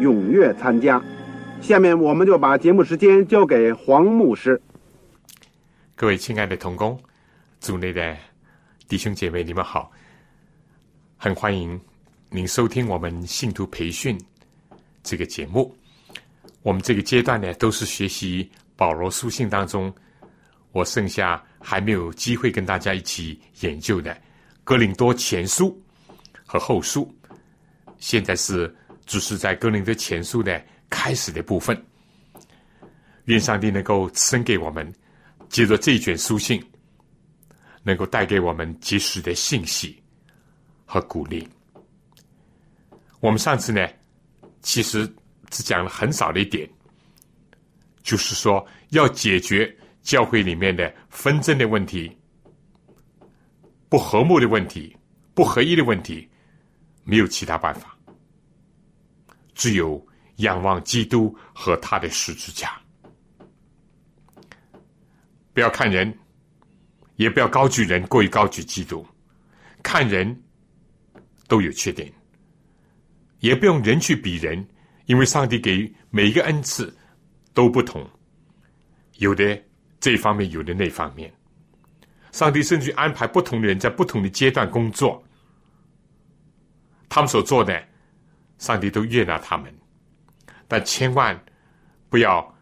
踊跃参加。下面我们就把节目时间交给黄牧师。各位亲爱的同工、组内的弟兄姐妹，你们好！很欢迎您收听我们信徒培训这个节目。我们这个阶段呢，都是学习保罗书信当中。我剩下还没有机会跟大家一起研究的《哥林多前书》和后书，现在是只是在《哥林的前书》的开始的部分。愿上帝能够赐给我们，借着这一卷书信，能够带给我们及时的信息和鼓励。我们上次呢，其实只讲了很少的一点，就是说要解决。教会里面的纷争的问题、不和睦的问题、不合一的问题，没有其他办法，只有仰望基督和他的十字架。不要看人，也不要高举人过于高举基督。看人都有缺点，也不用人去比人，因为上帝给每一个恩赐都不同，有的。这方面有的那方面，上帝甚至安排不同的人在不同的阶段工作，他们所做的，上帝都悦纳他们，但千万不要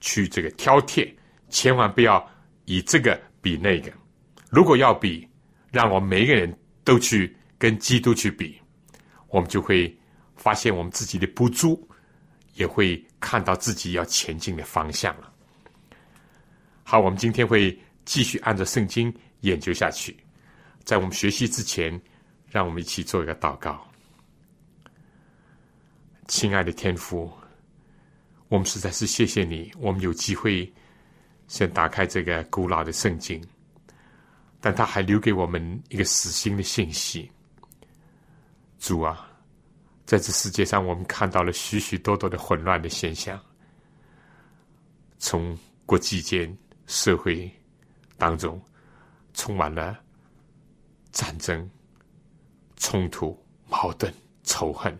去这个挑剔，千万不要以这个比那个。如果要比，让我们每一个人都去跟基督去比，我们就会发现我们自己的不足，也会看到自己要前进的方向了。好，我们今天会继续按照圣经研究下去。在我们学习之前，让我们一起做一个祷告。亲爱的天父，我们实在是谢谢你，我们有机会先打开这个古老的圣经，但他还留给我们一个死心的信息。主啊，在这世界上，我们看到了许许多多的混乱的现象，从国际间。社会当中充满了战争、冲突、矛盾、仇恨，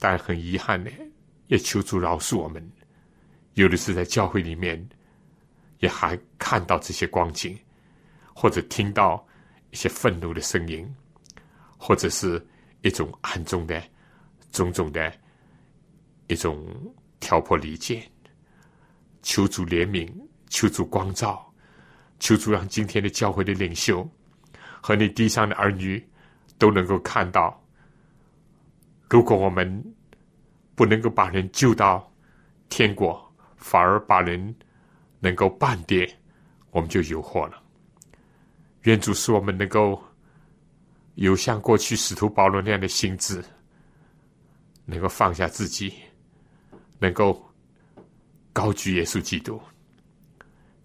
但很遗憾呢，也求主饶恕我们。有的是在教会里面，也还看到这些光景，或者听到一些愤怒的声音，或者是一种暗中的种种的一种挑拨离间，求主怜悯。求主光照，求主让今天的教会的领袖和你地上的儿女都能够看到。如果我们不能够把人救到天国，反而把人能够半跌，我们就有祸了。愿主使我们能够有像过去使徒保罗那样的心智，能够放下自己，能够高举耶稣基督。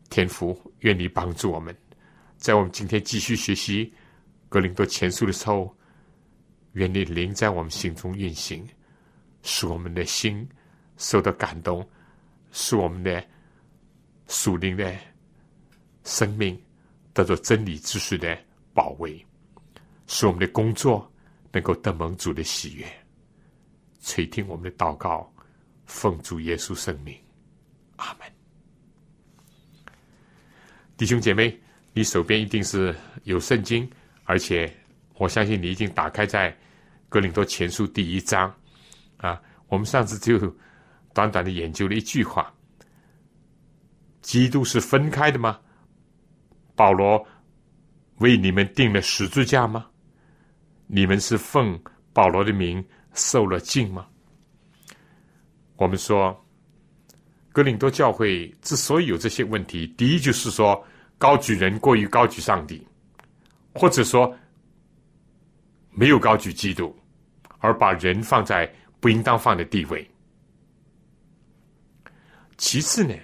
天父，愿你帮助我们，在我们今天继续学习格林多前书的时候，愿你灵在我们心中运行，使我们的心受到感动，使我们的属灵的生命得到真理知识的保卫，使我们的工作能够得蒙主的喜悦，垂听我们的祷告，奉主耶稣圣名，阿门。弟兄姐妹，你手边一定是有圣经，而且我相信你已经打开在格林多前书第一章啊，我们上次就短短的研究了一句话：基督是分开的吗？保罗为你们定了十字架吗？你们是奉保罗的名受了敬吗？我们说，格林多教会之所以有这些问题，第一就是说高举人过于高举上帝，或者说没有高举基督，而把人放在不应当放的地位。其次呢，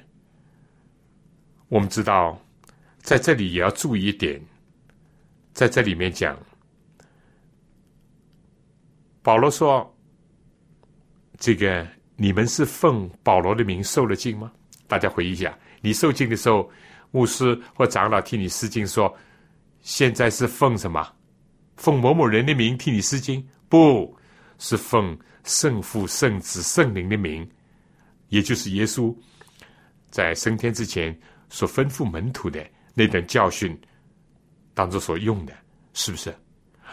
我们知道在这里也要注意一点，在这里面讲。保罗说：“这个你们是奉保罗的名受了敬吗？大家回忆一下，你受敬的时候，牧师或长老替你施敬，说现在是奉什么？奉某某人的名替你施经？不是奉圣父、圣子、圣灵的名，也就是耶稣在升天之前所吩咐门徒的那段教训当中所用的，是不是？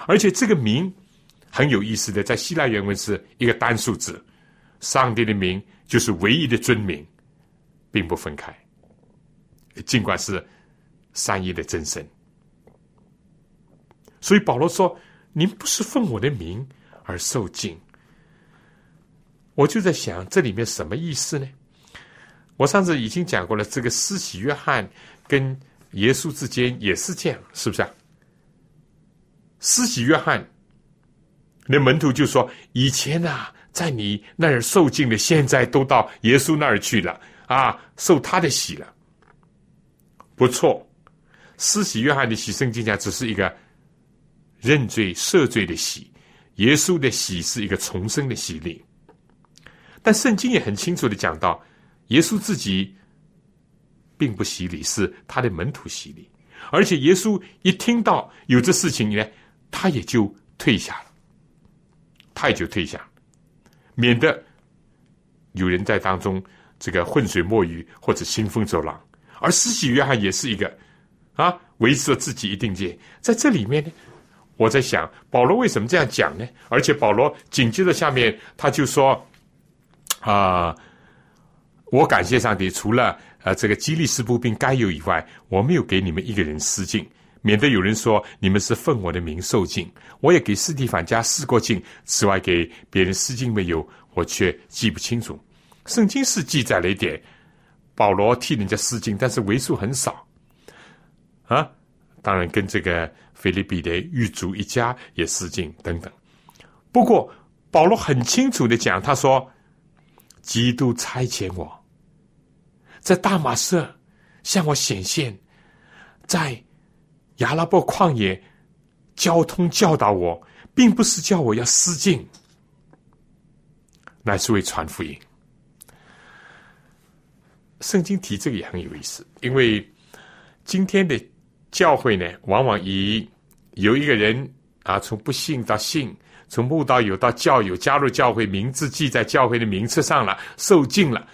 而且这个名。”很有意思的，在希腊原文是一个单数字，上帝的名就是唯一的尊名，并不分开。尽管是三一的真神，所以保罗说：“您不是奉我的名而受敬。”我就在想，这里面什么意思呢？我上次已经讲过了，这个施洗约翰跟耶稣之间也是这样，是不是啊？施洗约翰。那门徒就说：“以前啊，在你那儿受敬的，现在都到耶稣那儿去了啊，受他的洗了。不错，施洗约翰的洗，圣经讲只是一个认罪赦罪的洗，耶稣的洗是一个重生的洗礼。但圣经也很清楚的讲到，耶稣自己并不洗礼，是他的门徒洗礼。而且耶稣一听到有这事情呢，他也就退下了。”他也就退下，免得有人在当中这个浑水摸鱼或者兴风作浪。而施洗约翰也是一个啊，维持了自己一定界。在这里面呢，我在想保罗为什么这样讲呢？而且保罗紧接着下面他就说啊，我感谢上帝，除了呃这个基利斯步兵该有以外，我没有给你们一个人施敬。免得有人说你们是奉我的名受敬，我也给斯蒂凡家施过敬，此外给别人施敬没有，我却记不清楚。圣经是记载了一点，保罗替人家施敬，但是为数很少。啊，当然跟这个菲利比的狱卒一家也失敬等等。不过保罗很清楚的讲，他说：“基督差遣我，在大马色向我显现，在。”亚拉伯旷野交通教导我，并不是叫我要失敬，乃是为传福音。圣经提这个也很有意思，因为今天的教会呢，往往以有一个人啊，从不信到信，从慕道友到教友，加入教会，名字记在教会的名册上了，受敬了。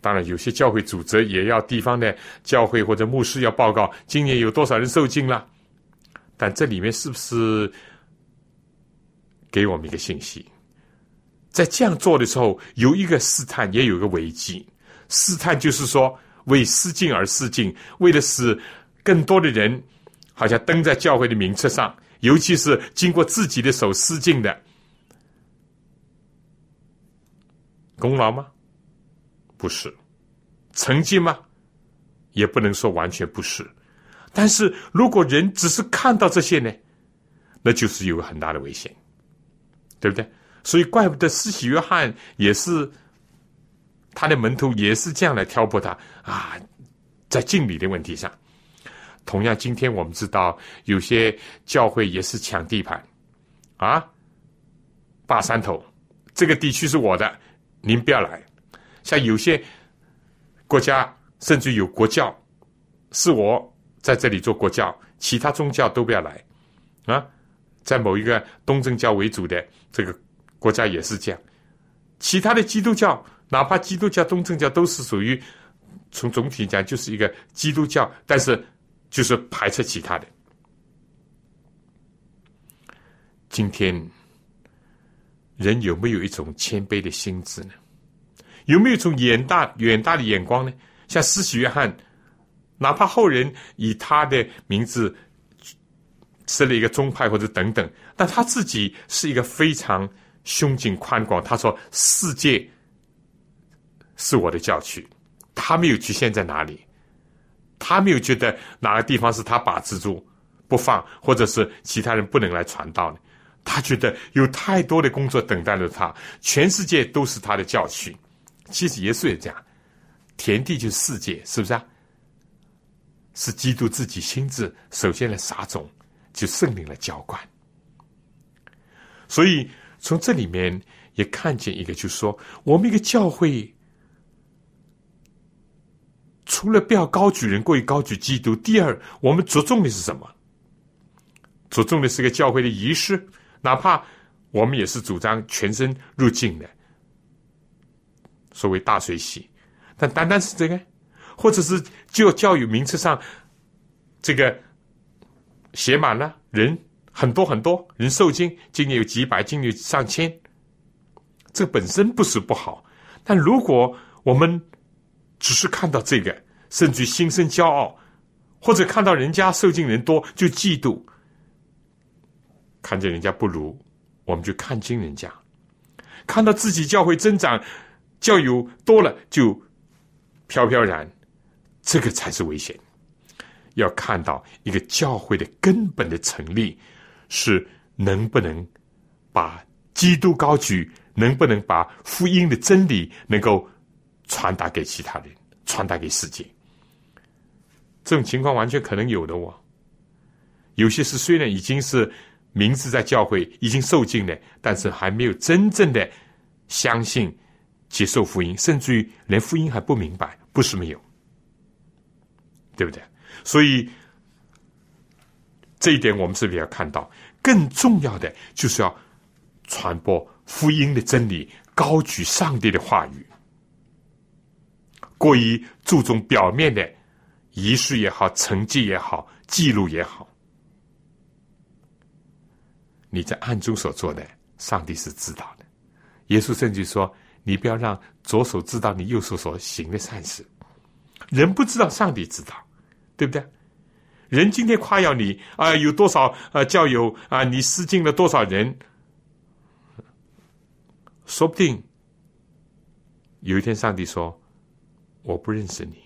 当然，有些教会组织也要地方的教会或者牧师要报告今年有多少人受浸了。但这里面是不是给我们一个信息？在这样做的时候，有一个试探，也有一个危机。试探就是说，为施敬而施敬，为了使更多的人好像登在教会的名册上，尤其是经过自己的手施敬的功劳吗？不是成绩吗？也不能说完全不是。但是如果人只是看到这些呢，那就是有很大的危险，对不对？所以怪不得施洗约翰也是他的门徒，也是这样来挑拨他啊，在敬礼的问题上。同样，今天我们知道有些教会也是抢地盘啊，霸山头，这个地区是我的，您不要来。像有些国家甚至有国教，是我在这里做国教，其他宗教都不要来啊！在某一个东正教为主的这个国家也是这样，其他的基督教，哪怕基督教、东正教都是属于从总体讲就是一个基督教，但是就是排斥其他的。今天人有没有一种谦卑的心智呢？有没有一种远大远大的眼光呢？像施洗约翰，哪怕后人以他的名字设了一个宗派或者等等，但他自己是一个非常胸襟宽广。他说：“世界是我的教区。”他没有局限在哪里，他没有觉得哪个地方是他把持住不放，或者是其他人不能来传道呢？他觉得有太多的工作等待着他，全世界都是他的教训。其实耶稣也这样，田地就是世界，是不是啊？是基督自己亲自首先来撒种，就圣灵来浇灌。所以从这里面也看见一个，就说我们一个教会，除了不要高举人过于高举基督，第二，我们着重的是什么？着重的是个教会的仪式，哪怕我们也是主张全身入境的。所谓大水洗，但单单是这个，或者是就教育名册上这个写满了人很多很多人受精，今年有几百，今年有上千，这本身不是不好。但如果我们只是看到这个，甚至心生骄傲，或者看到人家受尽人多就嫉妒，看见人家不如，我们就看轻人家；看到自己教会增长。教友多了就飘飘然，这个才是危险。要看到一个教会的根本的成立，是能不能把基督高举，能不能把福音的真理能够传达给其他人，传达给世界。这种情况完全可能有的哦。有些是虽然已经是名字在教会已经受尽了，但是还没有真正的相信。接受福音，甚至于连福音还不明白，不是没有，对不对？所以这一点我们是不是要看到？更重要的就是要传播福音的真理，高举上帝的话语。过于注重表面的仪式也好，成绩也好，记录也好，你在暗中所做的，上帝是知道的。耶稣甚至说。你不要让左手知道你右手所行的善事，人不知道，上帝知道，对不对？人今天夸耀你啊，有多少呃教友啊，你施进了多少人，说不定有一天上帝说我不认识你，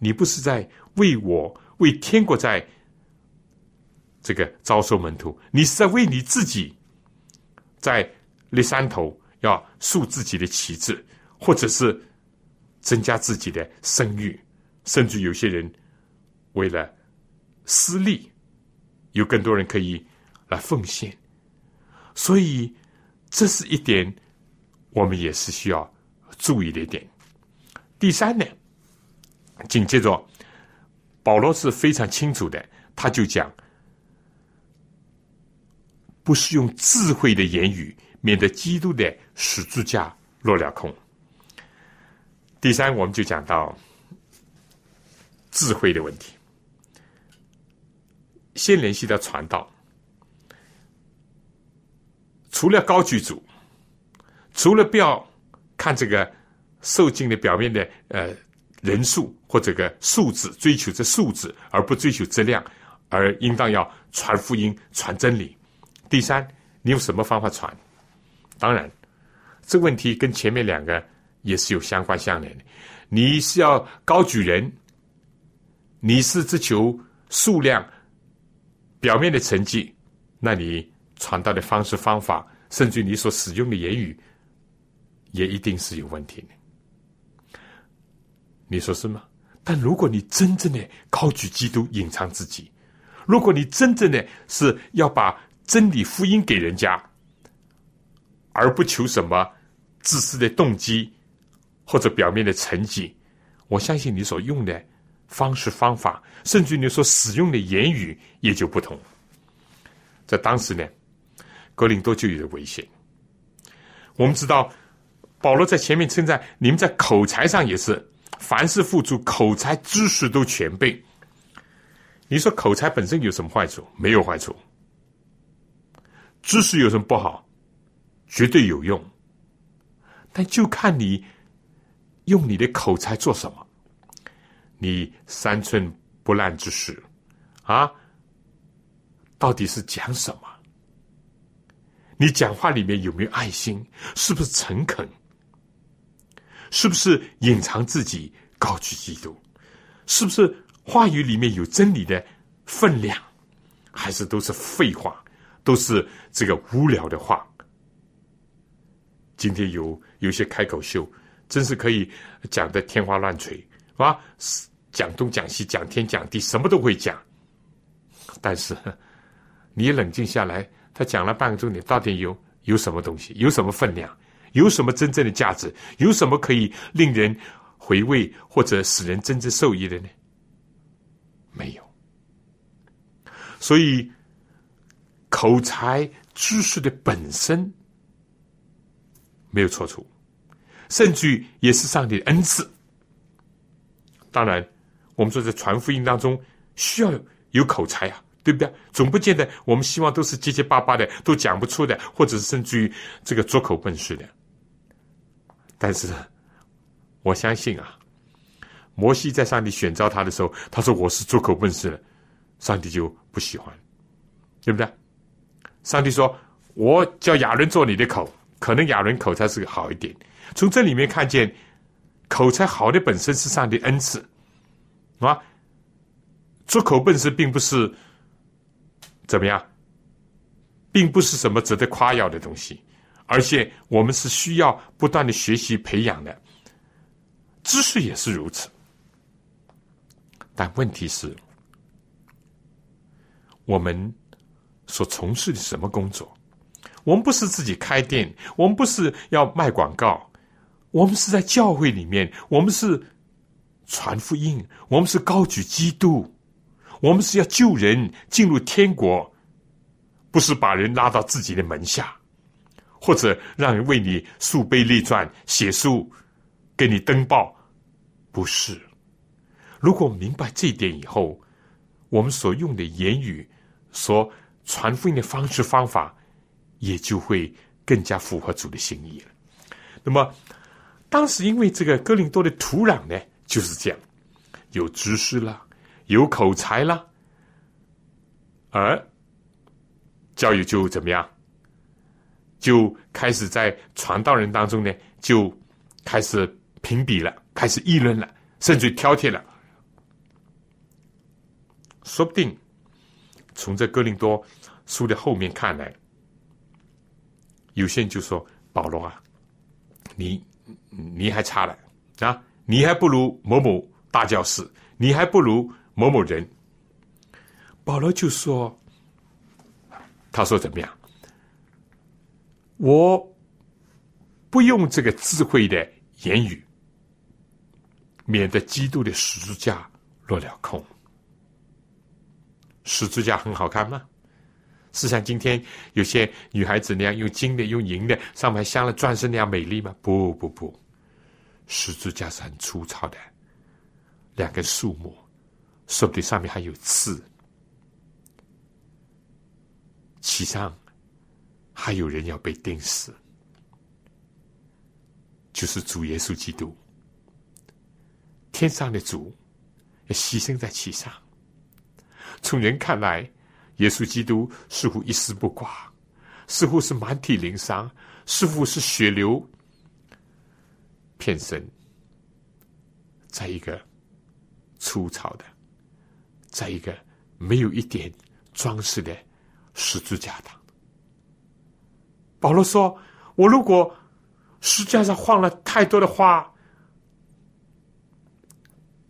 你不是在为我为天国在这个招收门徒，你是在为你自己在立山头。要树自己的旗帜，或者是增加自己的声誉，甚至有些人为了私利，有更多人可以来奉献。所以，这是一点我们也是需要注意的一点。第三呢，紧接着保罗是非常清楚的，他就讲，不是用智慧的言语。免得基督的十字架落了空。第三，我们就讲到智慧的问题。先联系到传道，除了高举主，除了不要看这个受精的表面的呃人数或这个数字，追求这数字而不追求质量，而应当要传福音、传真理。第三，你用什么方法传？当然，这个问题跟前面两个也是有相关相连的。你是要高举人，你是只求数量、表面的成绩，那你传道的方式方法，甚至你所使用的言语，也一定是有问题的。你说是吗？但如果你真正的高举基督，隐藏自己，如果你真正的是要把真理福音给人家。而不求什么自私的动机或者表面的成绩，我相信你所用的方式方法，甚至你所使用的言语也就不同。在当时呢，格林多就有危险。我们知道，保罗在前面称赞你们在口才上也是凡事付出，口才知识都全备。你说口才本身有什么坏处？没有坏处。知识有什么不好？绝对有用。但就看你用你的口才做什么。你三寸不烂之舌啊，到底是讲什么？你讲话里面有没有爱心？是不是诚恳？是不是隐藏自己，高举基督？是不是话语里面有真理的分量？还是都是废话，都是这个无聊的话？今天有有些开口秀，真是可以讲的天花乱坠，是啊，讲东讲西，讲天讲地，什么都会讲。但是你冷静下来，他讲了半个钟，你，到底有有什么东西？有什么分量？有什么真正的价值？有什么可以令人回味或者使人真正受益的呢？没有。所以，口才知识的本身没有错处，甚至于也是上帝的恩赐。当然，我们说在传福音当中需要有口才啊，对不对？总不见得我们希望都是结结巴巴的，都讲不出的，或者是甚至于这个拙口笨舌的。但是，我相信啊，摩西在上帝选召他的时候，他说我是拙口笨舌的，上帝就不喜欢，对不对？上帝说：“我叫亚伦做你的口，可能亚伦口才是好一点。”从这里面看见，口才好的本身是上帝恩赐，啊，拙口笨舌并不是怎么样，并不是什么值得夸耀的东西。而且我们是需要不断的学习培养的，知识也是如此。但问题是，我们所从事的什么工作？我们不是自己开店，我们不是要卖广告，我们是在教会里面，我们是传福音，我们是高举基督，我们是要救人进入天国，不是把人拉到自己的门下。或者让人为你树碑立传、写书，给你登报，不是。如果明白这一点以后，我们所用的言语、所传福音的方式方法，也就会更加符合主的心意了。那么，当时因为这个哥林多的土壤呢，就是这样，有知识了，有口才了，而教育就怎么样？就开始在传道人当中呢，就开始评比了，开始议论了，甚至挑剔了。说不定从这哥林多书的后面看来，有些人就说：“保罗啊，你你还差了啊，你还不如某某大教士，你还不如某某人。”保罗就说：“他说怎么样？”我不用这个智慧的言语，免得基督的十字架落了空。十字架很好看吗？是像今天有些女孩子那样用金的、用银的，上面镶了钻石那样美丽吗？不不不，十字架是很粗糙的，两根树木，说不定上面还有刺，其上。还有人要被钉死，就是主耶稣基督，天上的主，也牺牲在其上。从人看来，耶稣基督似乎一丝不挂，似乎是满体鳞伤，似乎是血流片身，在一个粗糙的，在一个没有一点装饰的十字架上。保罗说：“我如果石架上放了太多的花，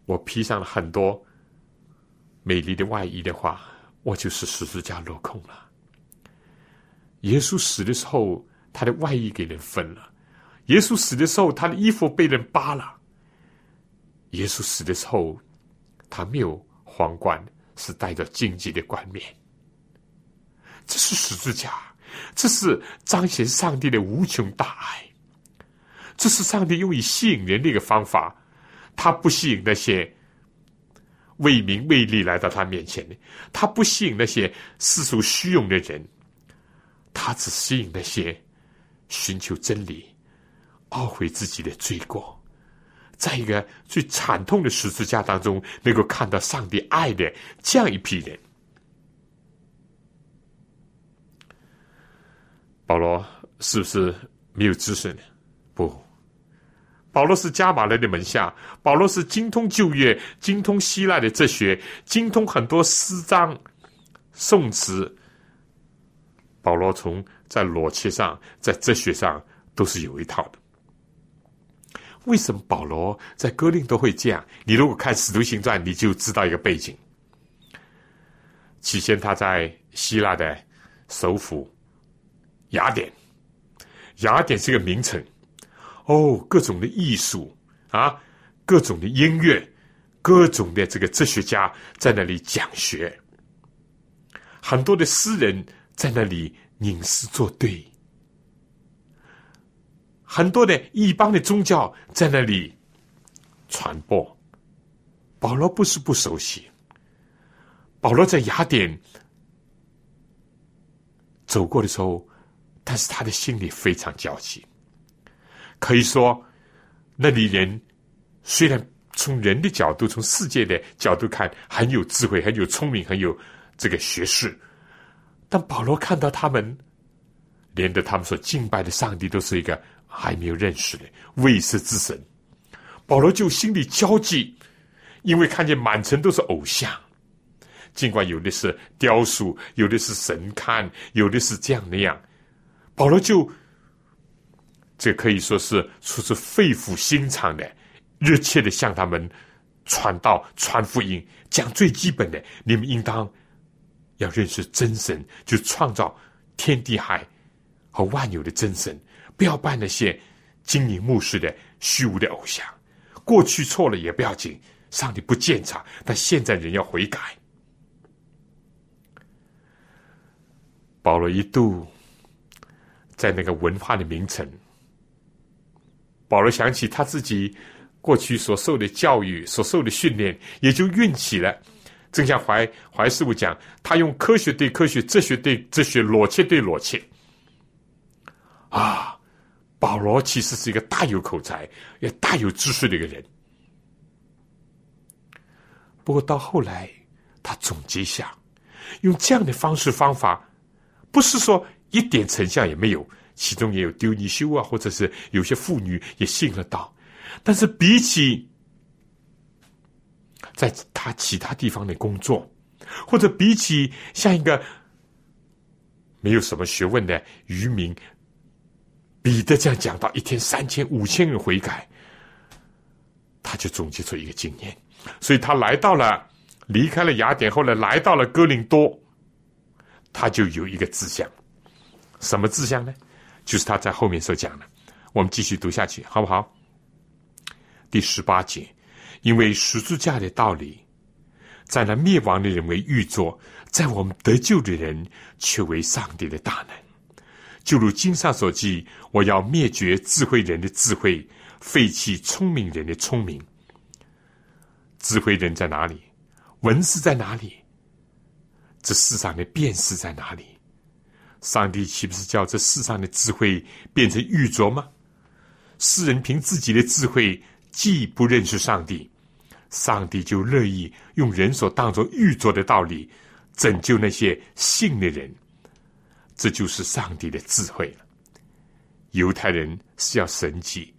我披上了很多美丽的外衣的话，我就是十字架落空了。耶稣死的时候，他的外衣给人分了；耶稣死的时候，他的衣服被人扒了；耶稣死的时候，他没有皇冠，是戴着荆棘的冠冕。这是十字架。”这是彰显上帝的无穷大爱，这是上帝用以吸引人的一个方法。他不吸引那些为名为利来到他面前的，他不吸引那些世俗虚荣的人，他只吸引那些寻求真理，懊悔自己的罪过，在一个最惨痛的十字架当中，能够看到上帝爱的这样一批人。保罗是不是没有知识呢？不，保罗是加马勒的门下，保罗是精通旧约、精通希腊的哲学、精通很多诗章、宋词。保罗从在逻辑上、在哲学上都是有一套的。为什么保罗在哥林都会这样？你如果看《使徒行传》，你就知道一个背景。起先他在希腊的首府。雅典，雅典是个名城，哦，各种的艺术啊，各种的音乐，各种的这个哲学家在那里讲学，很多的诗人在那里吟诗作对，很多的异邦的宗教在那里传播。保罗不是不熟悉，保罗在雅典走过的时候。但是他的心里非常焦急，可以说，那里人虽然从人的角度、从世界的角度看很有智慧、很有聪明、很有这个学识，但保罗看到他们，连的他们所敬拜的上帝都是一个还没有认识的未识之神，保罗就心里焦急，因为看见满城都是偶像，尽管有的是雕塑，有的是神龛，有的是这样那样。保罗就，这可以说是出自肺腑心肠的，热切的向他们传道、传福音，讲最基本的：你们应当要认识真神，就创造天地海和万有的真神，不要拜那些金银木石的虚无的偶像。过去错了也不要紧，上帝不见察，但现在人要悔改。保罗一度。在那个文化的名城，保罗想起他自己过去所受的教育、所受的训练，也就运起了。正像怀怀师傅讲，他用科学对科学、哲学对哲学、逻辑对逻辑。啊，保罗其实是一个大有口才、也大有知识的一个人。不过到后来，他总结一下，用这样的方式方法，不是说。一点成效也没有，其中也有丢尼修啊，或者是有些妇女也信了道，但是比起在他其他地方的工作，或者比起像一个没有什么学问的渔民彼得这样讲到一天三千五千人悔改，他就总结出一个经验，所以他来到了离开了雅典，后来来到了哥林多，他就有一个志向。什么志向呢？就是他在后面所讲的。我们继续读下去，好不好？第十八节，因为十字架的道理，在那灭亡的人为玉作，在我们得救的人却为上帝的大能。就如经上所记：“我要灭绝智慧人的智慧，废弃聪明人的聪明。”智慧人在哪里？文字在哪里？这世上的辨识在哪里？上帝岂不是叫这世上的智慧变成玉镯吗？世人凭自己的智慧既不认识上帝，上帝就乐意用人所当作玉镯的道理拯救那些信的人。这就是上帝的智慧。犹太人是要神迹，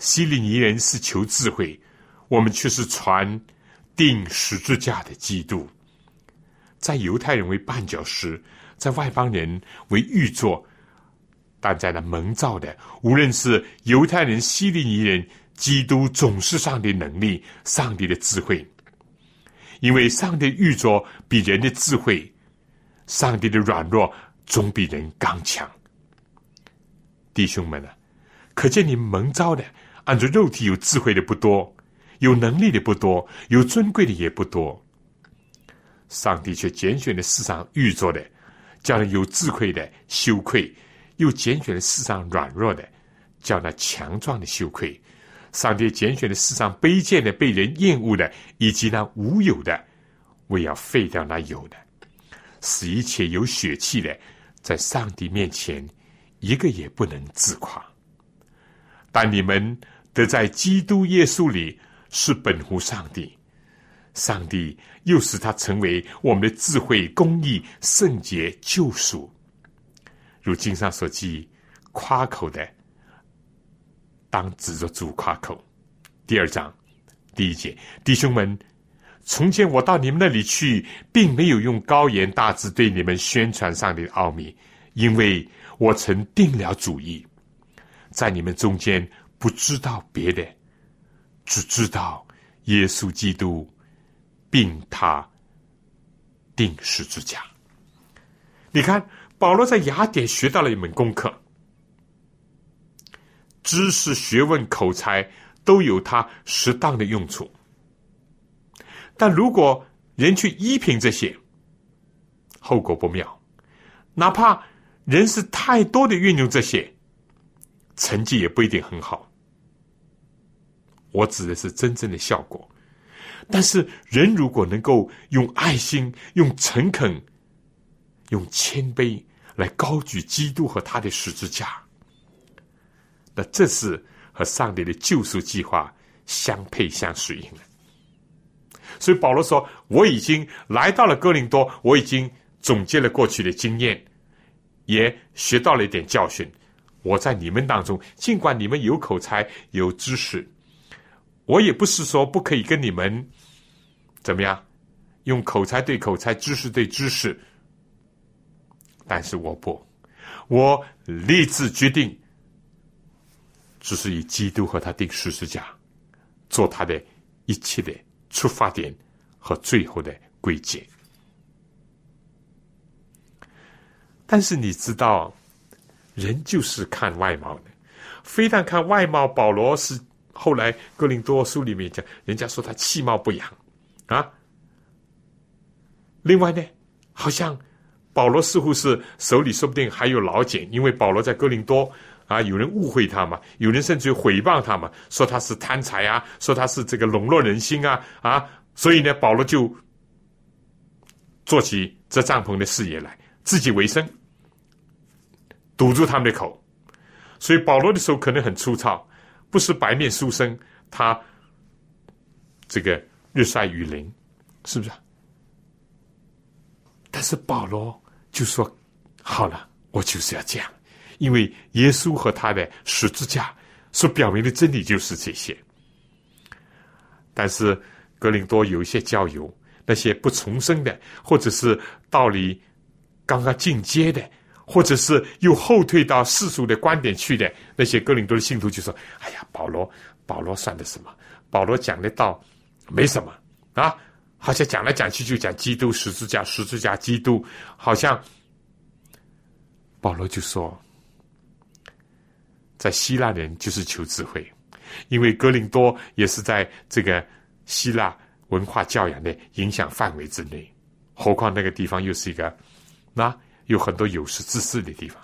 希利尼人是求智慧，我们却是传钉十字架的基督。在犹太人为绊脚石。在外邦人为玉作，但在那蒙造的，无论是犹太人、希利尼人，基督总是上帝能力、上帝的智慧。因为上帝玉作比人的智慧，上帝的软弱总比人刚强。弟兄们啊，可见你们蒙召的，按照肉体有智慧的不多，有能力的不多，有尊贵的也不多。上帝却拣选了世上玉作的。叫那有智慧的羞愧，又拣选了世上软弱的，叫那强壮的羞愧。上帝拣选了世上卑贱的、被人厌恶的，以及那无有的，为要废掉那有的，使一切有血气的，在上帝面前一个也不能自夸。但你们得在基督耶稣里是本乎上帝，上帝又使他成为我们的智慧、公义、圣洁、救赎。如经上所记，夸口的当指着主夸口。第二章第一节，弟兄们，从前我到你们那里去，并没有用高言大志对你们宣传上帝的奥秘，因为我曾定了主意，在你们中间不知道别的，只知道耶稣基督，并他定十字架。你看。保罗在雅典学到了一门功课，知识、学问、口才都有他适当的用处。但如果人去依凭这些，后果不妙。哪怕人是太多的运用这些，成绩也不一定很好。我指的是真正的效果。但是人如果能够用爱心、用诚恳、用谦卑。来高举基督和他的十字架，那这是和上帝的救赎计划相配相适应的。所以保罗说：“我已经来到了哥林多，我已经总结了过去的经验，也学到了一点教训。我在你们当中，尽管你们有口才、有知识，我也不是说不可以跟你们怎么样用口才对口才、知识对知识。”但是我不，我立志决定，只是以基督和他定十字架，做他的一切的出发点和最后的归结。但是你知道，人就是看外貌的，非但看外貌。保罗是后来哥林多书里面讲，人家说他气貌不扬啊。另外呢，好像。保罗似乎是手里说不定还有老茧，因为保罗在哥林多啊，有人误会他嘛，有人甚至毁谤他嘛，说他是贪财啊，说他是这个笼络人心啊啊，所以呢，保罗就做起这帐篷的事业来，自己为生，堵住他们的口。所以保罗的手可能很粗糙，不是白面书生，他这个日晒雨淋，是不是？但是保罗。就说好了，我就是要这样，因为耶稣和他的十字架所表明的真理就是这些。但是格林多有一些教友，那些不重生的，或者是道理刚刚进阶的，或者是又后退到世俗的观点去的那些格林多的信徒，就说：“哎呀，保罗，保罗算的什么？保罗讲的道没什么啊。”好像讲来讲去就讲基督十字架，十字架基督，好像保罗就说，在希腊人就是求智慧，因为格林多也是在这个希腊文化教养的影响范围之内，何况那个地方又是一个那有很多有识之士的地方。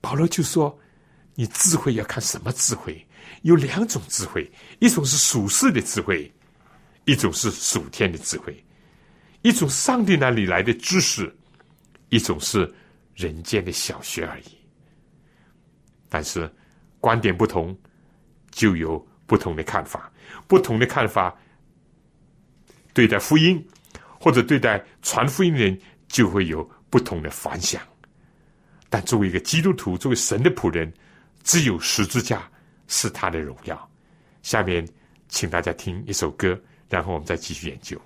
保罗就说：“你智慧要看什么智慧？有两种智慧，一种是属世的智慧。”一种是属天的智慧，一种上帝那里来的知识，一种是人间的小学而已。但是观点不同，就有不同的看法。不同的看法，对待福音或者对待传福音的人，就会有不同的反响。但作为一个基督徒，作为神的仆人，只有十字架是他的荣耀。下面，请大家听一首歌。然后我们再继续研究。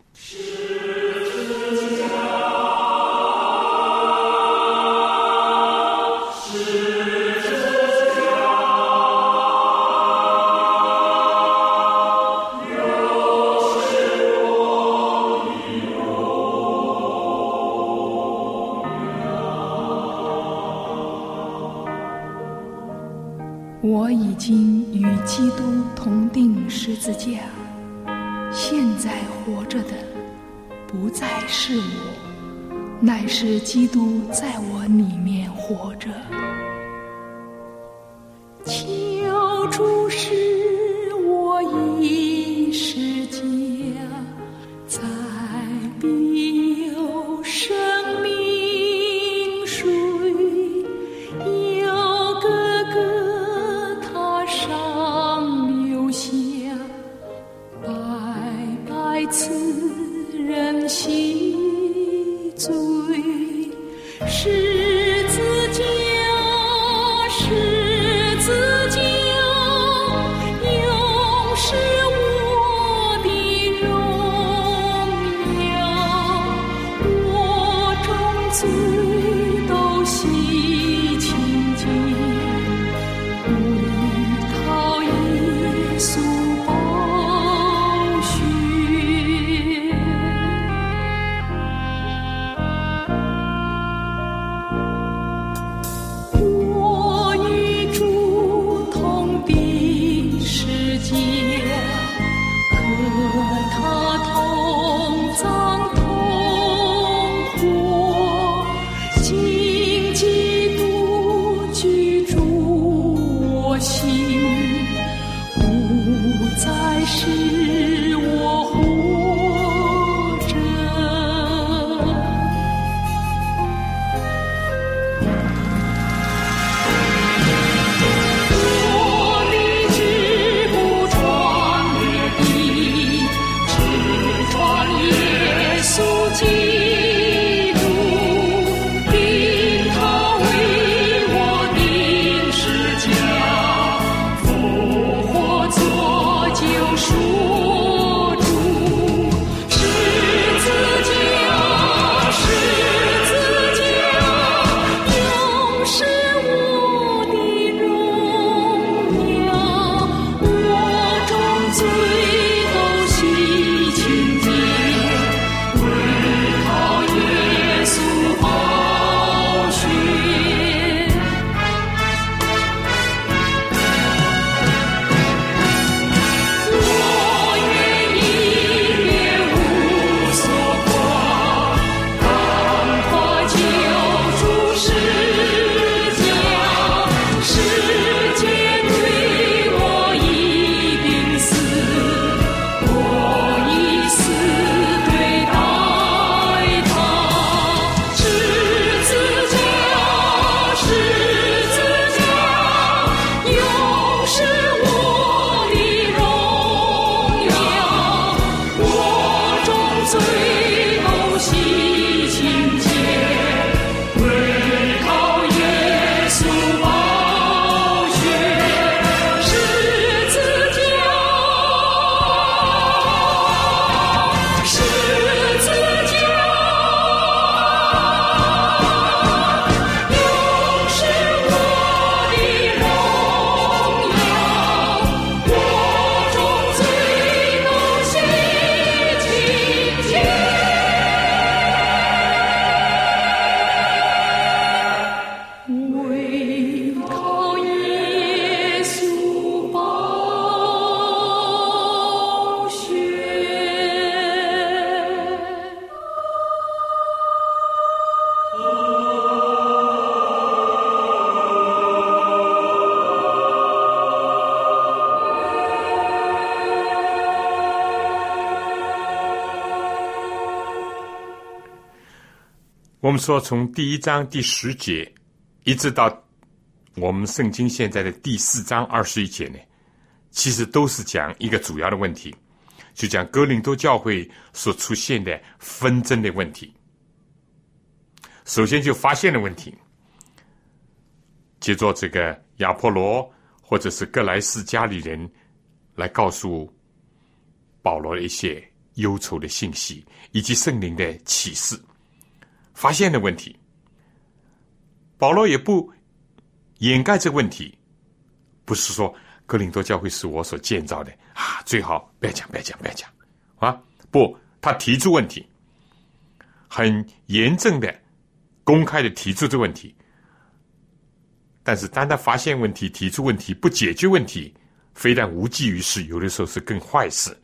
基督同定十字架。现在活着的不再是我，乃是基督在我里面我们说，从第一章第十节一直到我们圣经现在的第四章二十一节呢，其实都是讲一个主要的问题，就讲哥林多教会所出现的纷争的问题。首先就发现了问题，接着这个亚波罗或者是格莱斯家里人来告诉保罗一些忧愁的信息，以及圣灵的启示。发现的问题，保罗也不掩盖这问题，不是说格林多教会是我所建造的啊，最好不要讲，不要讲，不要讲啊！不，他提出问题，很严正的、公开的提出这问题。但是，当他发现问题、提出问题、不解决问题，非但无济于事，有的时候是更坏事。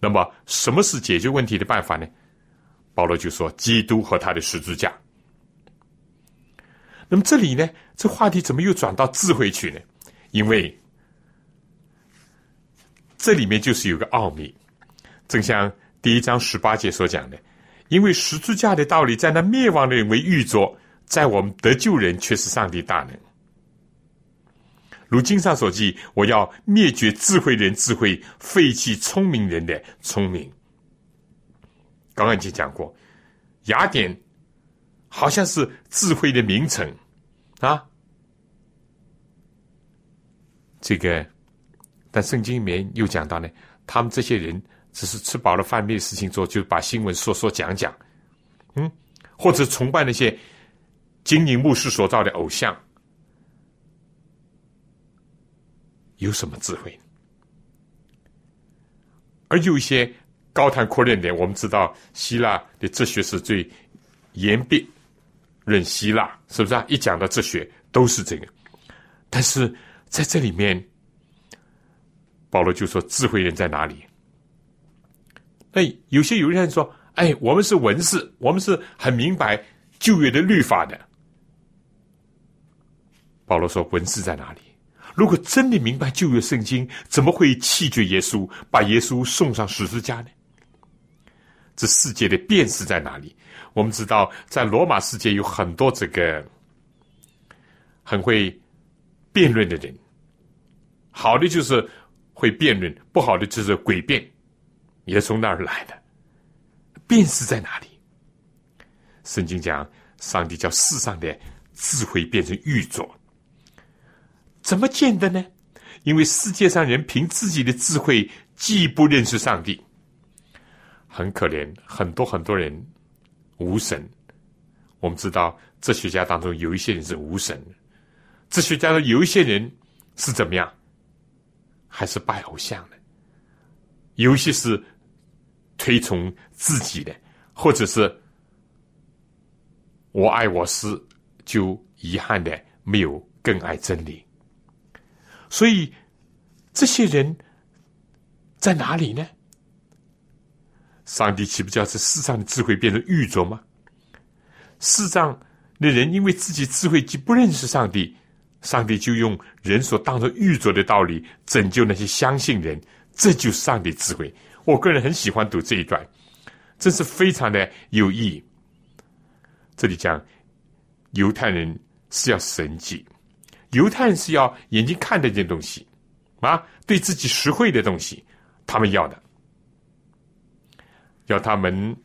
那么，什么是解决问题的办法呢？保罗就说：“基督和他的十字架。”那么这里呢，这话题怎么又转到智慧去呢？因为这里面就是有个奥秘，正像第一章十八节所讲的：“因为十字架的道理，在那灭亡的人为玉镯，在我们得救人却是上帝大能。”如经上所记：“我要灭绝智慧人智慧，废弃聪明人的聪明。”刚刚已经讲过，雅典好像是智慧的名城啊。这个，但圣经里面又讲到呢，他们这些人只是吃饱了饭没事情做，就把新闻说说讲讲，嗯，或者崇拜那些金银牧师所造的偶像，有什么智慧？而有一些。高谈阔论点，我们知道希腊的哲学是最严辩论希腊，是不是啊？一讲到哲学都是这个。但是在这里面，保罗就说：“智慧人在哪里？”那有些有人说：“哎，我们是文士，我们是很明白旧约的律法的。”保罗说：“文士在哪里？如果真的明白旧约圣经，怎么会弃绝耶稣，把耶稣送上十字架呢？”这世界的辨识在哪里？我们知道，在罗马世界有很多这个很会辩论的人，好的就是会辩论，不好的就是诡辩，也从那儿来的。辨识在哪里？圣经讲，上帝叫世上的智慧变成玉镯，怎么见的呢？因为世界上人凭自己的智慧，既不认识上帝。很可怜，很多很多人无神。我们知道，哲学家当中有一些人是无神的，哲学家的有一些人是怎么样？还是拜偶像的？有一些是推崇自己的，或者是我爱我师，就遗憾的没有更爱真理。所以，这些人在哪里呢？上帝岂不叫这世上的智慧变成愚拙吗？世上的人因为自己智慧既不认识上帝，上帝就用人所当作愚拙的道理拯救那些相信人，这就是上帝智慧。我个人很喜欢读这一段，真是非常的有意义。这里讲犹太人是要神迹，犹太人是要眼睛看得见东西啊，对自己实惠的东西，他们要的，要他们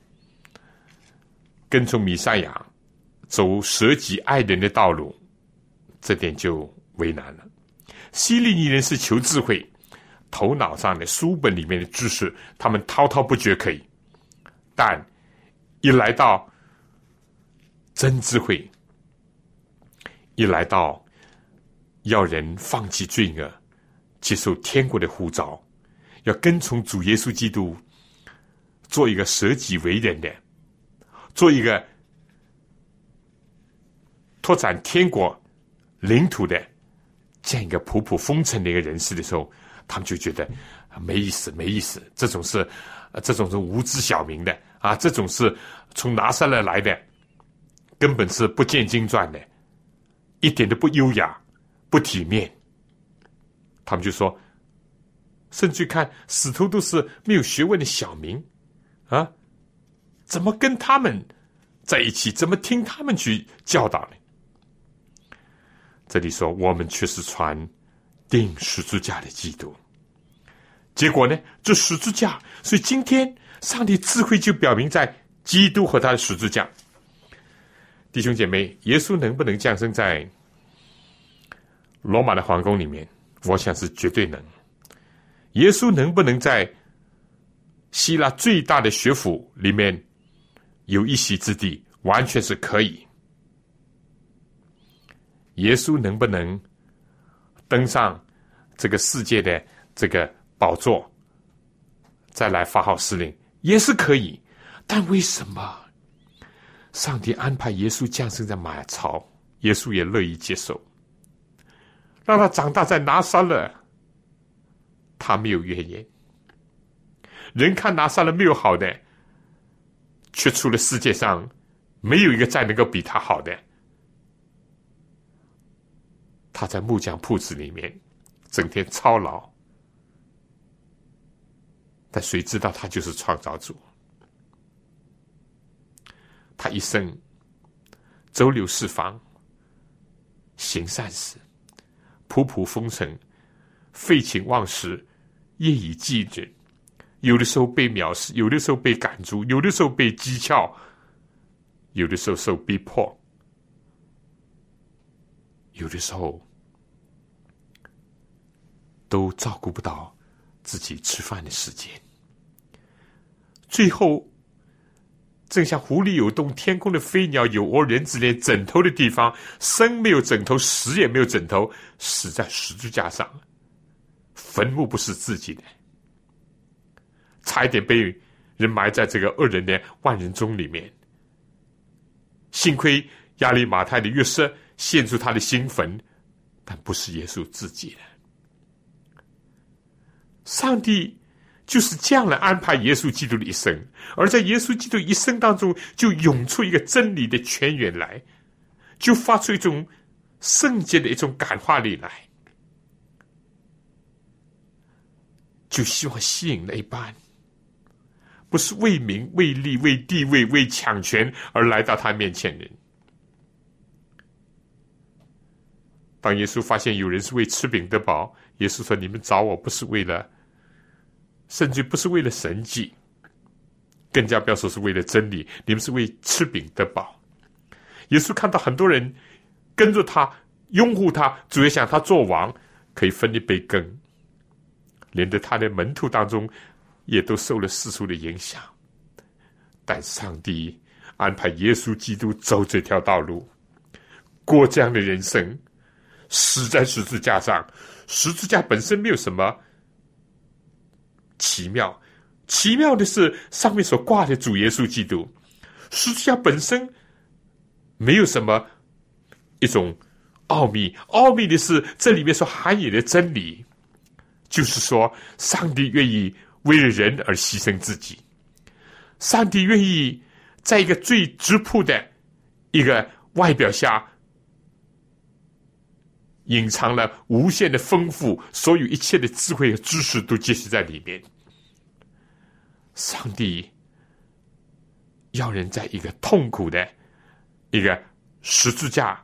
跟从弥赛亚，走舍己爱人的道路，这点就为难了。希利尼人是求智慧，头脑上的书本里面的知识，他们滔滔不绝可以，但一来到真智慧，一来到要人放弃罪恶，接受天国的呼召，要跟从主耶稣基督，做一个舍己为人的，做一个拓展天国领土的。这样一个普普风尘的一个人士的时候，他们就觉得没意思，没意思。这种是，这种是无知小民的啊，这种是从拿撒勒来的，根本是不见经传的，一点都不优雅，不体面。他们就说，甚至看死头都是没有学问的小民啊，怎么跟他们在一起？怎么听他们去教导呢？这里说，我们却是传钉十字架的基督。结果呢，这十字架，所以今天上帝智慧就表明在基督和他的十字架。弟兄姐妹，耶稣能不能降生在罗马的皇宫里面？我想是绝对能。耶稣能不能在希腊最大的学府里面有一席之地？完全是可以。耶稣能不能登上这个世界的这个宝座，再来发号施令也是可以，但为什么上帝安排耶稣降生在马槽？耶稣也乐意接受，让他长大在拿撒勒，他没有怨言。人看拿撒勒没有好的，却出了世界上没有一个再能够比他好的。他在木匠铺子里面整天操劳，但谁知道他就是创造主？他一生周流四方，行善事，仆仆风尘，废寝忘食，夜以继日。有的时候被藐视，有的时候被赶逐，有的时候被讥诮，有的时候受逼迫，有的时候。都照顾不到自己吃饭的时间，最后正像湖里有洞，天空的飞鸟有窝，人子连枕头的地方生没有枕头，死也没有枕头，死在十字架上，坟墓不是自己的，差一点被人埋在这个恶人的万人中里面。幸亏亚利马太的约瑟献出他的新坟，但不是耶稣自己的。上帝就是这样来安排耶稣基督的一生，而在耶稣基督一生当中，就涌出一个真理的泉源来，就发出一种圣洁的一种感化力来，就希望吸引那一班不是为名、为利、为地位、为抢权而来到他面前的人。当耶稣发现有人是为吃饼得饱。耶稣说：“你们找我不是为了，甚至不是为了神迹，更加不要说是为了真理。你们是为吃饼得饱。”耶稣看到很多人跟着他，拥护他，主要想他做王，可以分一杯羹，连着他的门徒当中也都受了世俗的影响。但上帝安排耶稣基督走这条道路，过这样的人生，死在十字架上。十字架本身没有什么奇妙，奇妙的是上面所挂的主耶稣基督。十字架本身没有什么一种奥秘，奥秘的是这里面所含有的真理，就是说，上帝愿意为了人而牺牲自己，上帝愿意在一个最质朴的一个外表下。隐藏了无限的丰富，所有一切的智慧和知识都结集在里面。上帝要人在一个痛苦的一个十字架、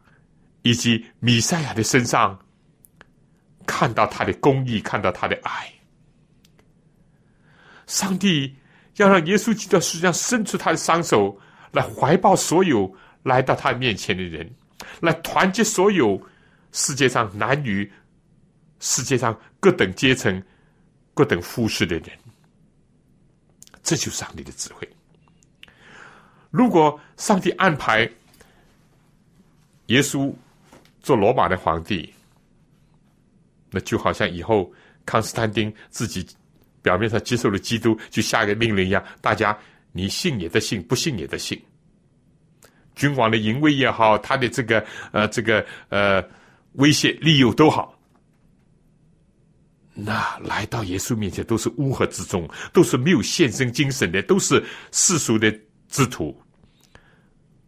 以及米赛亚的身上看到他的公义，看到他的爱。上帝要让耶稣基督实际上伸出他的双手来怀抱所有来到他面前的人，来团结所有世界上男女、世界上各等阶层、各等肤色的人。这就是上帝的智慧。如果上帝安排耶稣做罗马的皇帝，那就好像以后康斯坦丁自己表面上接受了基督，就下个命令一样，大家你信也得信，不信也得信。君王的淫威也好，他的这个呃这个呃威胁利诱都好，那来到耶稣面前都是乌合之众，都是没有献身精神的，都是世俗的。之徒，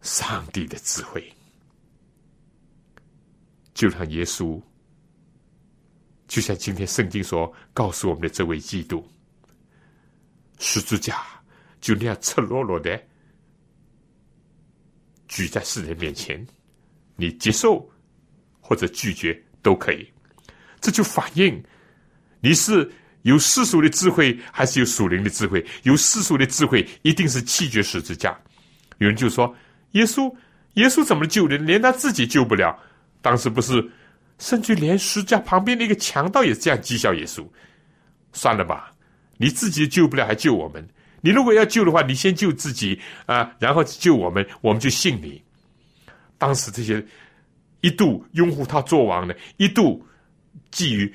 上帝的智慧，就让耶稣，就像今天圣经所告诉我们的这位基督，十字架就那样赤裸裸的举在世人面前，你接受或者拒绝都可以，这就反映你是。有世俗的智慧，还是有属灵的智慧？有世俗的智慧，一定是弃绝十字架。有人就说：“耶稣，耶稣怎么救人？连他自己救不了。当时不是，甚至连十字架旁边的一个强盗也这样讥笑耶稣。算了吧，你自己救不了，还救我们？你如果要救的话，你先救自己啊，然后救我们，我们就信你。当时这些一度拥护他做王的，一度寄予。”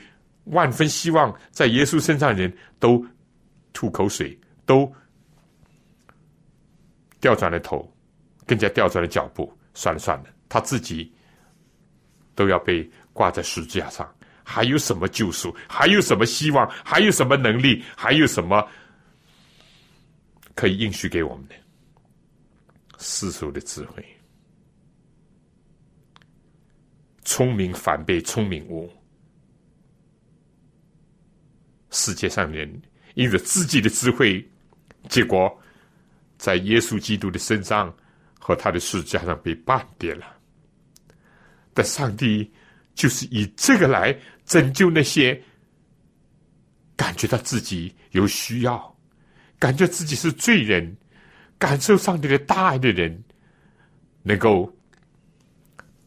万分希望在耶稣身上的，人都吐口水，都调转了头，更加调转了脚步。算了算了，他自己都要被挂在十字架上，还有什么救赎？还有什么希望？还有什么能力？还有什么可以应许给我们的世俗的智慧？聪明反被聪明误。世界上人因着自己的智慧，结果在耶稣基督的身上和他的十字架上被绊跌了。但上帝就是以这个来拯救那些感觉到自己有需要、感觉自己是罪人、感受上帝的大爱的人，能够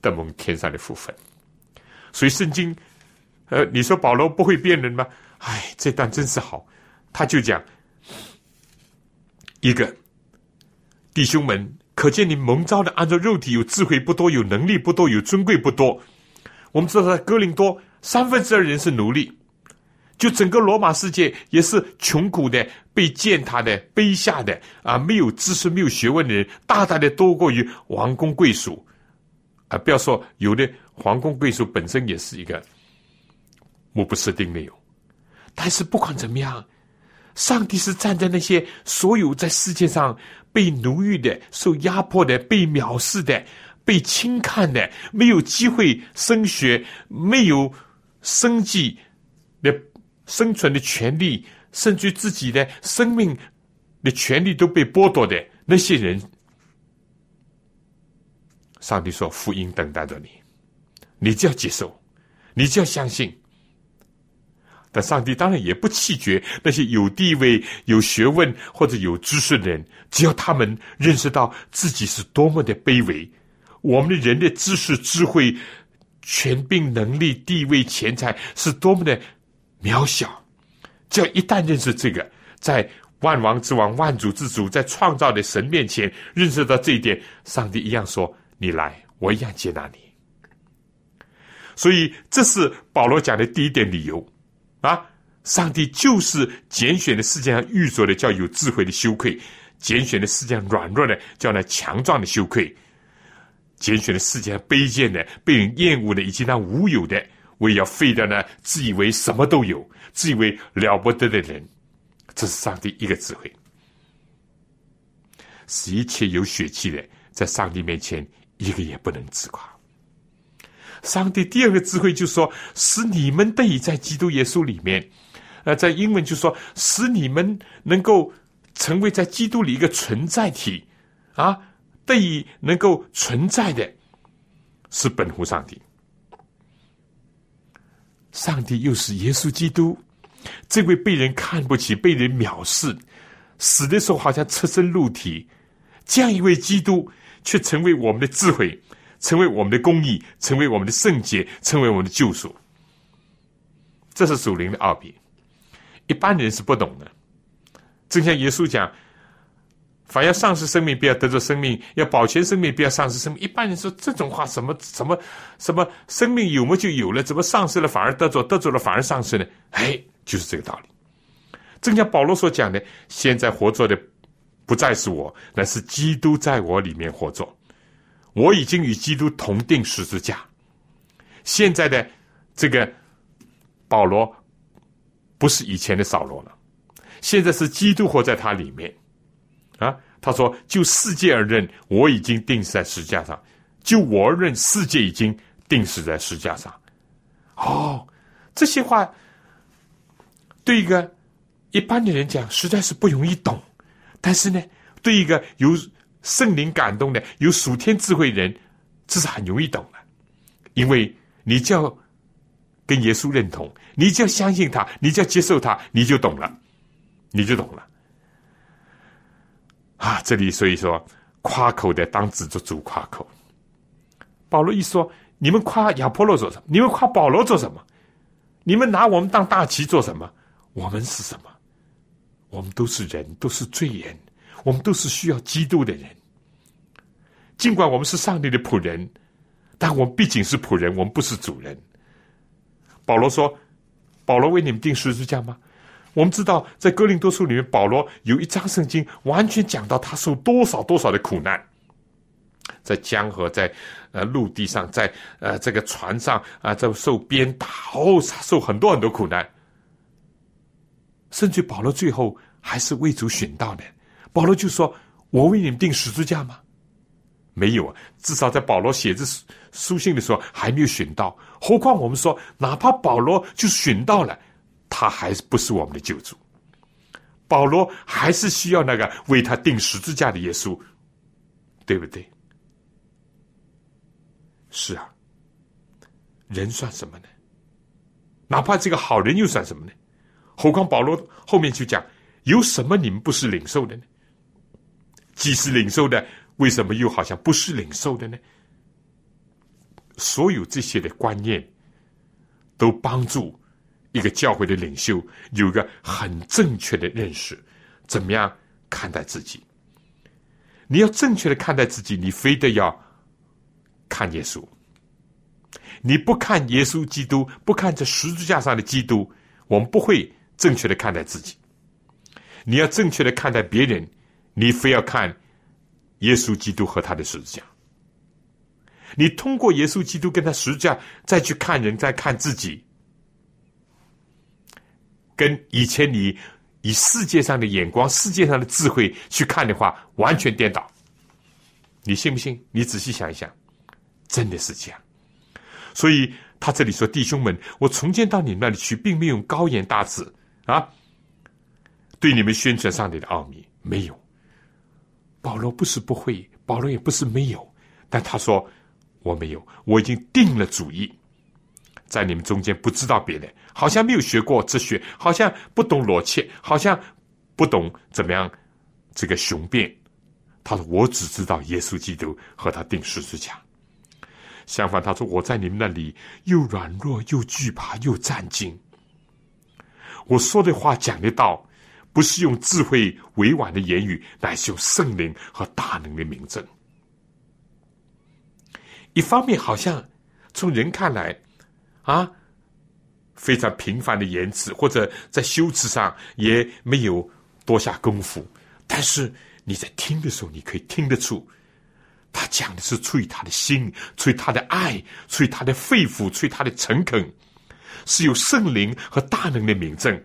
得蒙天上的福分。所以圣经，呃，你说保罗不会变人吗？哎，这段真是好，他就讲一个弟兄们，可见你蒙召的，按照肉体有智慧不多，有能力不多，有尊贵不多。我们知道在哥林多，三分之二人是奴隶，就整个罗马世界也是穷苦的、被践踏的、卑下的啊，没有知识、没有学问的人，大大的多过于王公贵族啊！不要说有的皇宫贵族本身也是一个目不识丁没有。但是不管怎么样，上帝是站在那些所有在世界上被奴役的、受压迫的、被藐视的、被轻看的、没有机会升学、没有生计的生存的权利，甚至自己的生命的权利都被剥夺的那些人。上帝说：“福音等待着你，你就要接受，你就要相信。”但上帝当然也不弃绝那些有地位、有学问或者有知识的人，只要他们认识到自己是多么的卑微，我们的人的知识、智慧、权柄、能力、地位、钱财是多么的渺小。只要一旦认识这个，在万王之王、万主之主、在创造的神面前认识到这一点，上帝一样说：“你来，我一样接纳你。”所以，这是保罗讲的第一点理由。啊！上帝就是拣选的世界上愚拙的，叫有智慧的羞愧；拣选的世界上软弱的，叫那强壮的羞愧；拣选了世界上卑贱的、被人厌恶的，以及那无有的，为要废掉呢自以为什么都有、自以为了不得的人。这是上帝一个智慧，使一切有血气的，在上帝面前一个也不能自夸。上帝第二个智慧就说：“使你们得以在基督耶稣里面，呃，在英文就说使你们能够成为在基督里一个存在体，啊，得以能够存在的，是本乎上帝，上帝又是耶稣基督，这位被人看不起、被人藐视、死的时候好像赤身露体，这样一位基督，却成为我们的智慧，成为我们的公义，成为我们的圣洁，成为我们的救赎。这是属灵的奥秘，一般人是不懂的。正像耶稣讲。凡要丧失生命，不要得着生命；要保全生命，不要丧失生命。一般人说这种话，什么什么什么，生命有么就有了，怎么丧失了反而得着，得着了反而丧失呢？哎，就是这个道理。正像保罗所讲的，现在活着的不再是我，乃是基督在我里面活着。我已经与基督同定十字架。现在的这个保罗不是以前的扫罗了，现在是基督活在他里面。啊，他说：“就世界而论，我已经定死在石架上；就我而论，世界已经定死在石架上。”哦，这些话对一个一般的人讲，实在是不容易懂。但是呢，对一个有圣灵感动的、有属天智慧人，这是很容易懂的。因为你就要跟耶稣认同，你就要相信他，你就要接受他，你就懂了，你就懂了。啊，这里所以说夸口的当指着主夸口。保罗一说，你们夸亚波罗做什么？你们夸保罗做什么？你们拿我们当大旗做什么？我们是什么？我们都是人，都是罪人，我们都是需要基督的人。尽管我们是上帝的仆人，但我们毕竟是仆人，我们不是主人。保罗说：“保罗为你们定十字架吗？”我们知道，在哥林多书里面，保罗有一章圣经，完全讲到他受多少多少的苦难，在江河，在呃陆地上，在呃这个船上啊，在受鞭打，哦，受很多很多苦难。甚至保罗最后还是为主寻道的。保罗就说：“我为你们定十字架吗？”没有啊，至少在保罗写这书信的时候还没有寻到。何况我们说，哪怕保罗就寻到了。他还是不是我们的救主？保罗还是需要那个为他钉十字架的耶稣，对不对？是啊，人算什么呢？哪怕这个好人又算什么呢？何况保罗后面就讲：有什么你们不是领受的呢？既是领受的，为什么又好像不是领受的呢？所有这些的观念，都帮助。一个教会的领袖有一个很正确的认识，怎么样看待自己？你要正确的看待自己，你非得要看耶稣。你不看耶稣基督，不看这十字架上的基督，我们不会正确的看待自己。你要正确的看待别人，你非要看耶稣基督和他的十字架。你通过耶稣基督跟他十字架再去看人，再看自己。跟以前你以世界上的眼光、世界上的智慧去看的话，完全颠倒。你信不信？你仔细想一想，真的是这样。所以他这里说：“弟兄们，我从前到你那里去，并没有高言大志啊，对你们宣传上帝的奥秘，没有。保罗不是不会，保罗也不是没有，但他说我没有，我已经定了主意。”在你们中间不知道别的，好像没有学过哲学，好像不懂逻辑，好像不懂怎么样这个雄辩。他说：“我只知道耶稣基督和他定十字架。相反，他说我在你们那里又软弱又惧怕又战惊。我说的话讲的道，不是用智慧委婉的言语，乃是用圣灵和大能的名证。一方面，好像从人看来。”啊，非常平凡的言辞，或者在修辞上也没有多下功夫，但是你在听的时候，你可以听得出，他讲的是出于他的心，出于他的爱，出于他的肺腑，出于他的诚恳，是有圣灵和大能的名证，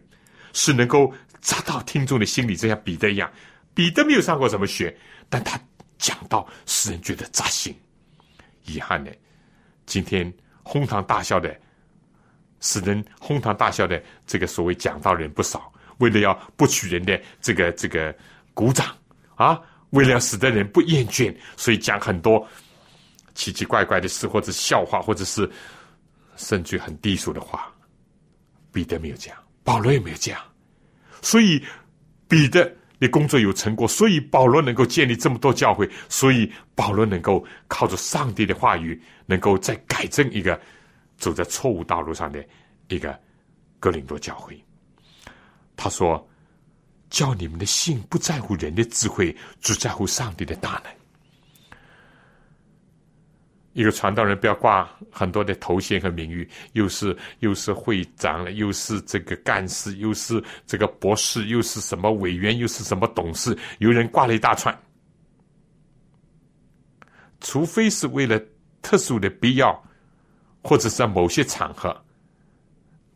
是能够扎到听众的心里，就像彼得一样。彼得没有上过什么学，但他讲到使人觉得扎心。遗憾的，今天哄堂大笑的。使人哄堂大笑的这个所谓讲道人不少，为了要不取人的这个这个鼓掌啊，为了要使得人不厌倦，所以讲很多奇奇怪怪的事，或者笑话，或者是甚至很低俗的话。彼得没有讲，保罗也没有讲，所以彼得的工作有成果，所以保罗能够建立这么多教会，所以保罗能够靠着上帝的话语，能够再改正一个走在错误道路上的一个哥林多教会。他说：“叫你们的信不在乎人的智慧，只在乎上帝的大能。”一个传道人不要挂很多的头衔和名誉，又是又是会长，又是这个干事，又是这个博士，又是什么委员，又是什么董事，有人挂了一大串。除非是为了特殊的必要，或者是在某些场合，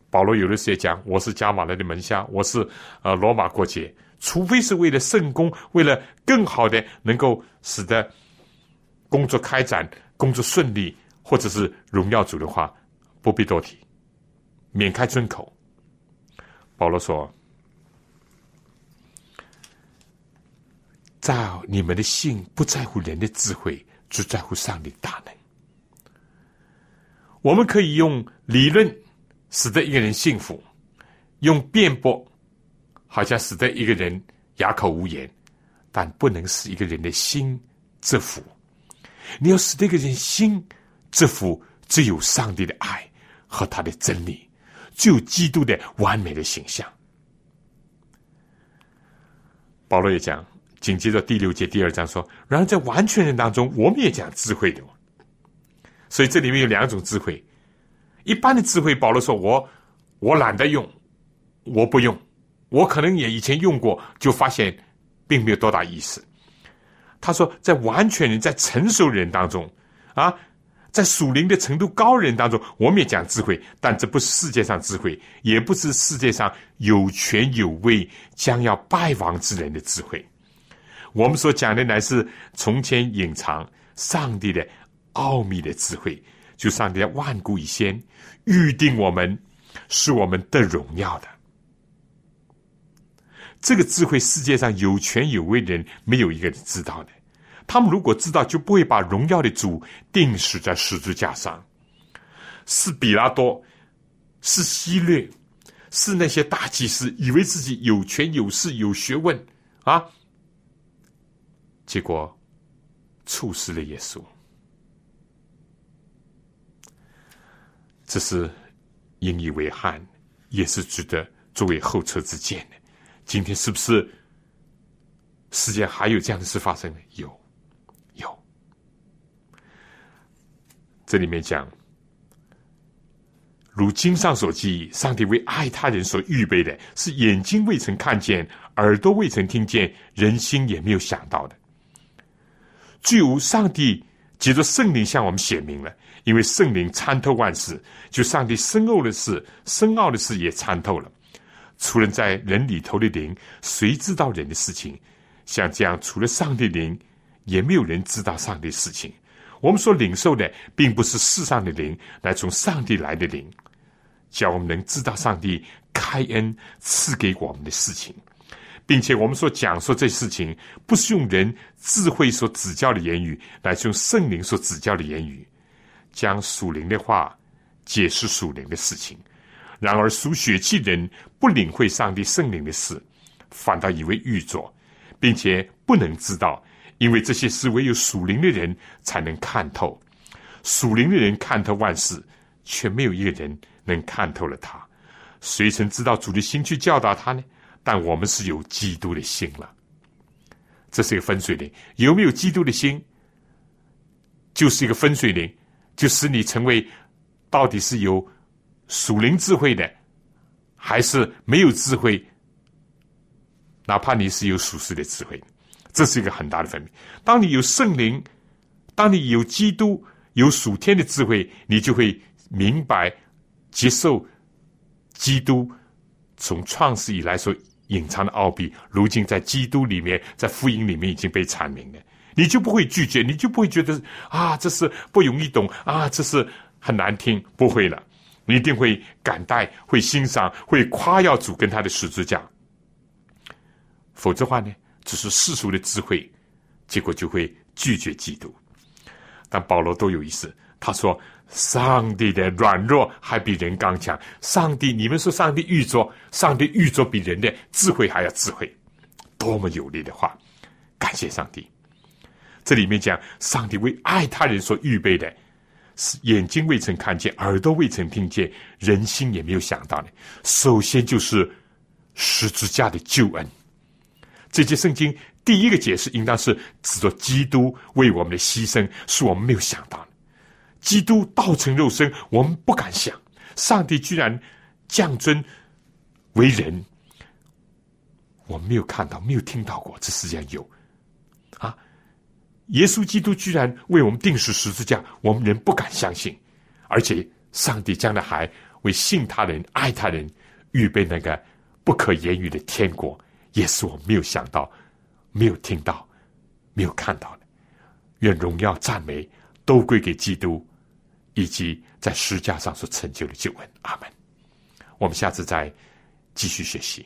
保罗有的时候讲我是加马勒的门下，我是呃罗马过节，除非是为了圣公，为了更好的能够使得工作开展。工作顺利，或者是荣耀主的话，不必多提，免开尊口。保罗说：“照你们的信不在乎人的智慧，只在乎上帝大能。我们可以用理论使得一个人幸福，用辩驳好像使得一个人哑口无言，但不能使一个人的心折服。”你要使这个人心这幅只有上帝的爱和他的真理，只有基督的完美的形象。保罗也讲，紧接着第六节第二章说：“然而在完全人当中，我们也讲智慧的。所以这里面有两种智慧。一般的智慧，保罗说我我懒得用，我不用，我可能也以前用过，就发现并没有多大意思。”他说，在完全人、在成熟人当中，啊，在属灵的程度高人当中，我们也讲智慧，但这不是世界上智慧，也不是世界上有权有位将要败亡之人的智慧。我们所讲的乃是从前隐藏上帝的奥秘的智慧，就上帝万古以先预定我们，是我们的荣耀的。这个智慧，世界上有权有位的人没有一个人知道的。他们如果知道，就不会把荣耀的主钉死在十字架上。是比拉多，是希律，是那些大祭司，以为自己有权有势有学问啊，结果处死了耶稣。这是引以为憾，也是值得作为后车之鉴的。今天是不是世界还有这样的事发生呢？有，有。这里面讲，如经上所记，上帝为爱他人所预备的，是眼睛未曾看见，耳朵未曾听见，人心也没有想到的。具无上帝借着圣灵向我们显明了，因为圣灵参透万事，就上帝深奥的事、深奥的事也参透了。除了在人里头的灵，谁知道人的事情？像这样，除了上帝灵，也没有人知道上帝事情。我们所领受的，并不是世上的灵，乃从上帝来的灵，叫我们能知道上帝开恩赐给我们的事情，并且我们所讲述这事情，不是用人智慧所指教的言语，乃是用圣灵所指教的言语，将属灵的话解释属灵的事情。然而属血气人不领会上帝圣灵的事，反倒以为愚拙，并且不能知道，因为这些事唯有属灵的人才能看透。属灵的人看透万事，却没有一个人能看透了他。谁曾知道主的心去教导他呢？但我们是有基督的心了。这是一个分水岭。有没有基督的心，就是一个分水岭，就使你成为到底是有。属灵智慧的，还是没有智慧？哪怕你是有属实的智慧，这是一个很大的分别。当你有圣灵，当你有基督、有属天的智慧，你就会明白、接受基督从创世以来所隐藏的奥秘。如今在基督里面，在福音里面已经被阐明了，你就不会拒绝，你就不会觉得啊，这是不容易懂啊，这是很难听，不会了。你一定会感戴、会欣赏、会夸耀主跟他的十字架，否则话呢，只是世俗的智慧，结果就会拒绝基督。但保罗都有意思，他说：“上帝的软弱还比人刚强。上帝，你们说上帝预作，上帝预作比人的智慧还要智慧，多么有力的话！感谢上帝。这里面讲，上帝为爱他人所预备的，是眼睛未曾看见，耳朵未曾听见，人心也没有想到的。首先就是十字架的救恩。这节圣经。”第一个解释应当是指着基督为我们的牺牲，是我们没有想到的。基督道成肉身，我们不敢想，上帝居然降尊为人，我们没有看到，没有听到过，这世界上有！耶稣基督居然为我们定死十字架，我们人不敢相信，而且上帝将来还为信他人、爱他人预备那个不可言喻的天国，也是我没有想到。没有听到，没有看到的，愿荣耀赞美都归给基督，以及在十架上所成就的救恩。阿门。我们下次再继续学习。